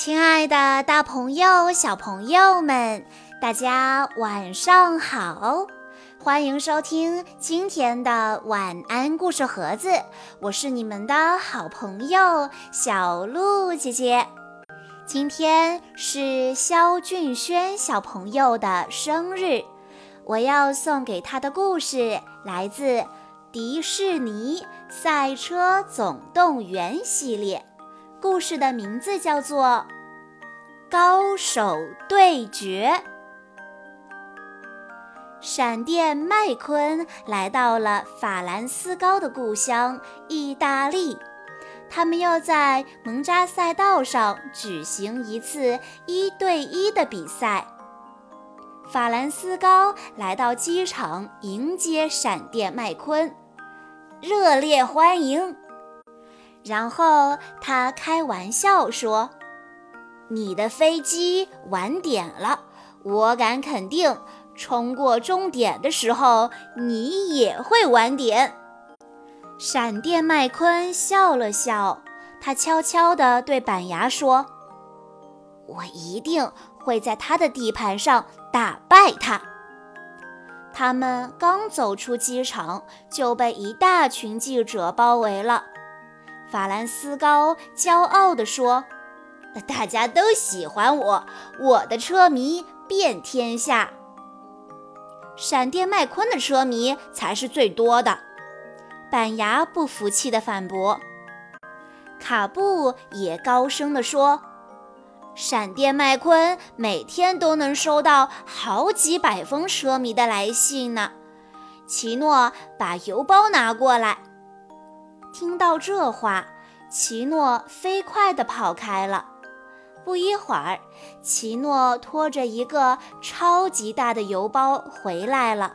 亲爱的，大朋友、小朋友们，大家晚上好！欢迎收听今天的晚安故事盒子，我是你们的好朋友小鹿姐姐。今天是肖俊轩小朋友的生日，我要送给他的故事来自《迪士尼赛车总动员》系列。故事的名字叫做《高手对决》。闪电麦昆来到了法兰斯高的故乡意大利，他们要在蒙扎赛道上举行一次一对一的比赛。法兰斯高来到机场迎接闪电麦昆，热烈欢迎。然后他开玩笑说：“你的飞机晚点了，我敢肯定，冲过终点的时候你也会晚点。”闪电麦昆笑了笑，他悄悄地对板牙说：“我一定会在他的地盘上打败他。”他们刚走出机场，就被一大群记者包围了。法兰斯高骄傲地说：“大家都喜欢我，我的车迷遍天下。闪电麦昆的车迷才是最多的。”板牙不服气地反驳。卡布也高声地说：“闪电麦昆每天都能收到好几百封车迷的来信呢。”奇诺把邮包拿过来。听到这话，奇诺飞快地跑开了。不一会儿，奇诺拖着一个超级大的邮包回来了。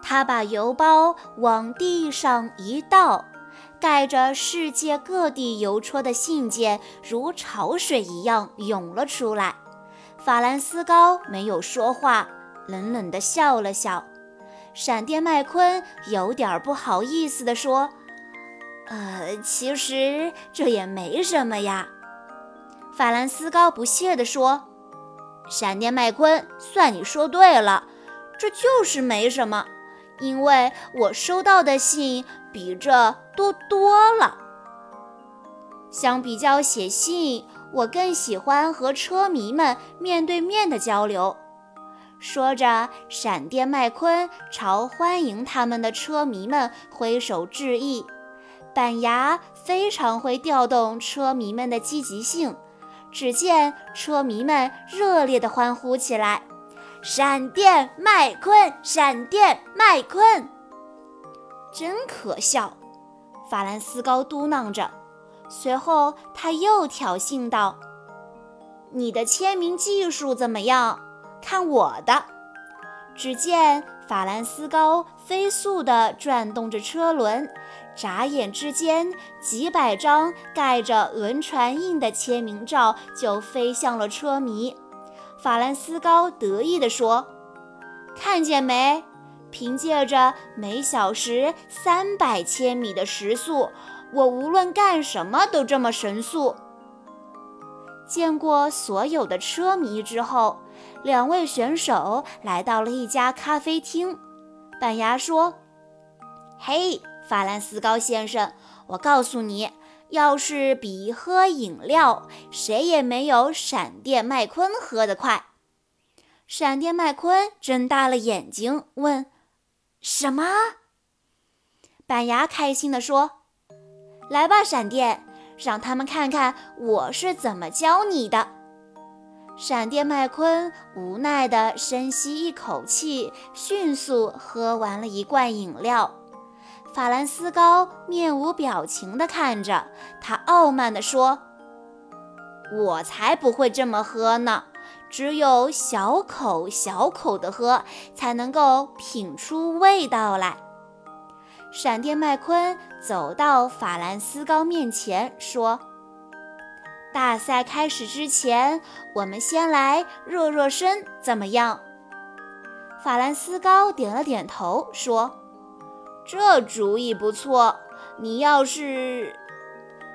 他把邮包往地上一倒，盖着世界各地邮戳的信件如潮水一样涌了出来。法兰斯高没有说话，冷冷地笑了笑。闪电麦昆有点不好意思地说。呃，其实这也没什么呀。法兰斯高不屑地说：“闪电麦昆，算你说对了，这就是没什么，因为我收到的信比这多多了。相比较写信，我更喜欢和车迷们面对面的交流。”说着，闪电麦昆朝欢迎他们的车迷们挥手致意。板牙非常会调动车迷们的积极性，只见车迷们热烈地欢呼起来：“闪电麦昆，闪电麦昆！”真可笑，法兰斯高嘟囔着。随后他又挑衅道：“你的签名技术怎么样？看我的！”只见法兰斯高飞速地转动着车轮。眨眼之间，几百张盖着轮船印的签名照就飞向了车迷。法兰斯高得意地说：“看见没？凭借着每小时三百千米的时速，我无论干什么都这么神速。”见过所有的车迷之后，两位选手来到了一家咖啡厅。板牙说：“嘿。”法兰斯高先生，我告诉你，要是比喝饮料，谁也没有闪电麦昆喝得快。闪电麦昆睁大了眼睛问：“什么？”板牙开心地说：“来吧，闪电，让他们看看我是怎么教你的。”闪电麦昆无奈地深吸一口气，迅速喝完了一罐饮料。法兰斯高面无表情地看着他，傲慢地说：“我才不会这么喝呢！只有小口小口地喝，才能够品出味道来。”闪电麦昆走到法兰斯高面前说：“大赛开始之前，我们先来热热身，怎么样？”法兰斯高点了点头说。这主意不错。你要是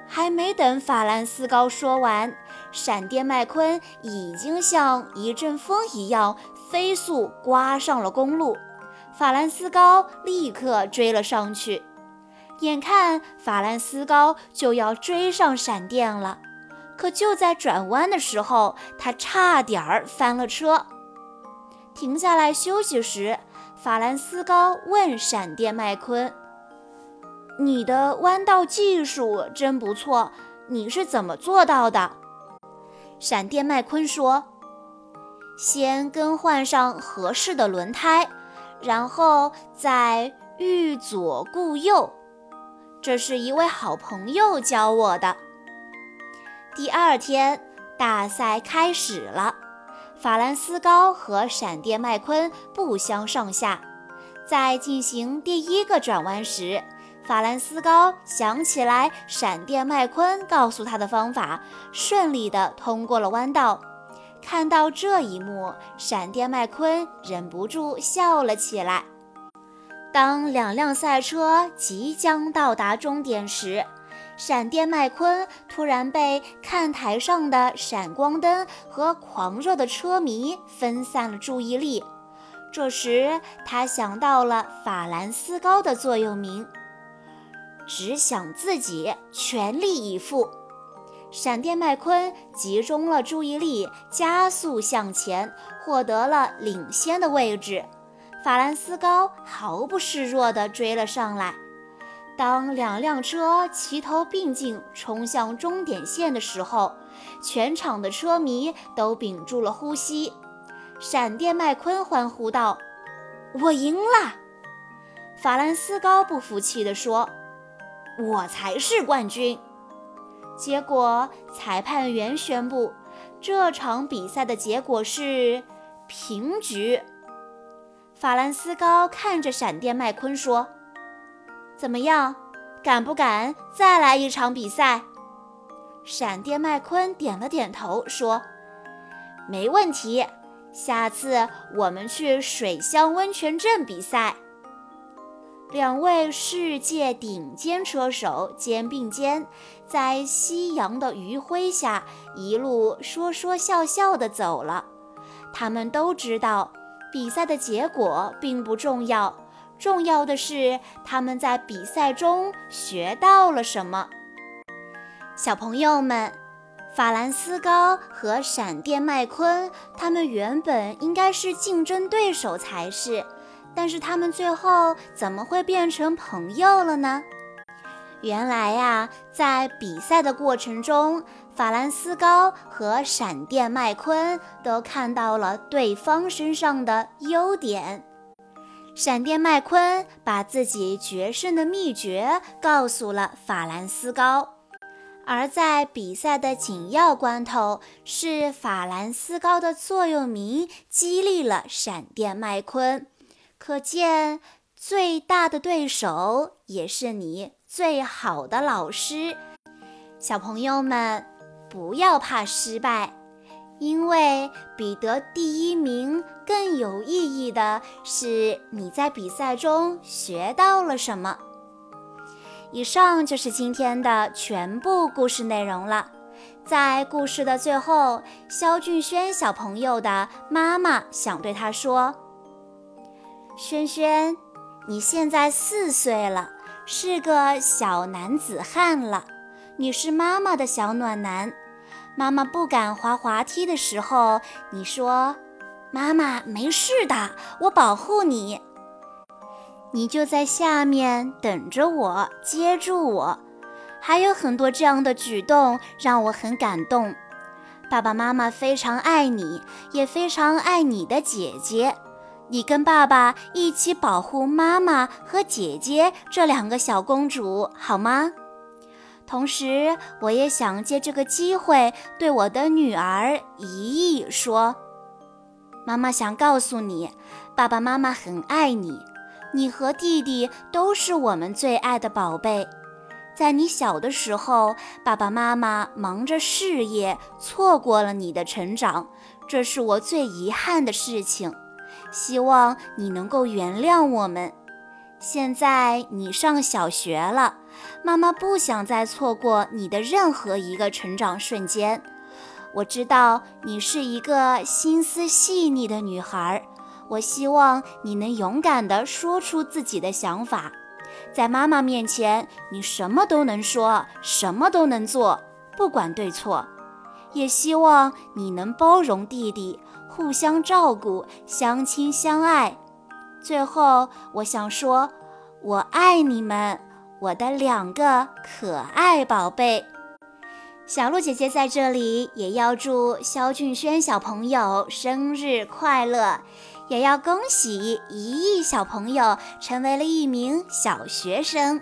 还没等法兰斯高说完，闪电麦昆已经像一阵风一样飞速刮上了公路。法兰斯高立刻追了上去，眼看法兰斯高就要追上闪电了，可就在转弯的时候，他差点儿翻了车。停下来休息时，法兰斯高问闪电麦昆。你的弯道技术真不错，你是怎么做到的？闪电麦昆说：“先更换上合适的轮胎，然后再欲左顾右。这是一位好朋友教我的。”第二天，大赛开始了。法兰斯高和闪电麦昆不相上下，在进行第一个转弯时。法兰斯高想起来闪电麦昆告诉他的方法，顺利地通过了弯道。看到这一幕，闪电麦昆忍不住笑了起来。当两辆赛车即将到达终点时，闪电麦昆突然被看台上的闪光灯和狂热的车迷分散了注意力。这时，他想到了法兰斯高的座右铭。只想自己全力以赴。闪电麦昆集中了注意力，加速向前，获得了领先的位置。法兰斯高毫不示弱地追了上来。当两辆车齐头并进冲向终点线的时候，全场的车迷都屏住了呼吸。闪电麦昆欢呼道：“我赢了！”法兰斯高不服气地说。我才是冠军。结果，裁判员宣布这场比赛的结果是平局。法兰斯高看着闪电麦昆说：“怎么样，敢不敢再来一场比赛？”闪电麦昆点了点头说：“没问题，下次我们去水乡温泉镇比赛。”两位世界顶尖车手肩并肩，在夕阳的余晖下，一路说说笑笑地走了。他们都知道，比赛的结果并不重要，重要的是他们在比赛中学到了什么。小朋友们，法兰斯高和闪电麦昆，他们原本应该是竞争对手才是。但是他们最后怎么会变成朋友了呢？原来呀，在比赛的过程中，法兰斯高和闪电麦昆都看到了对方身上的优点。闪电麦昆把自己决胜的秘诀告诉了法兰斯高，而在比赛的紧要关头，是法兰斯高的座右铭激励了闪电麦昆。可见，最大的对手也是你最好的老师。小朋友们，不要怕失败，因为比得第一名更有意义的是你在比赛中学到了什么。以上就是今天的全部故事内容了。在故事的最后，肖俊轩小朋友的妈妈想对他说。轩轩，你现在四岁了，是个小男子汉了。你是妈妈的小暖男。妈妈不敢滑滑梯的时候，你说：“妈妈没事的，我保护你。”你就在下面等着我，接住我。还有很多这样的举动让我很感动。爸爸妈妈非常爱你，也非常爱你的姐姐。你跟爸爸一起保护妈妈和姐姐这两个小公主，好吗？同时，我也想借这个机会对我的女儿怡怡说：“妈妈想告诉你，爸爸妈妈很爱你，你和弟弟都是我们最爱的宝贝。在你小的时候，爸爸妈妈忙着事业，错过了你的成长，这是我最遗憾的事情。”希望你能够原谅我们。现在你上小学了，妈妈不想再错过你的任何一个成长瞬间。我知道你是一个心思细腻的女孩，我希望你能勇敢地说出自己的想法。在妈妈面前，你什么都能说，什么都能做，不管对错。也希望你能包容弟弟，互相照顾，相亲相爱。最后，我想说，我爱你们，我的两个可爱宝贝。小鹿姐姐在这里也要祝肖俊轩小朋友生日快乐，也要恭喜一亿小朋友成为了一名小学生。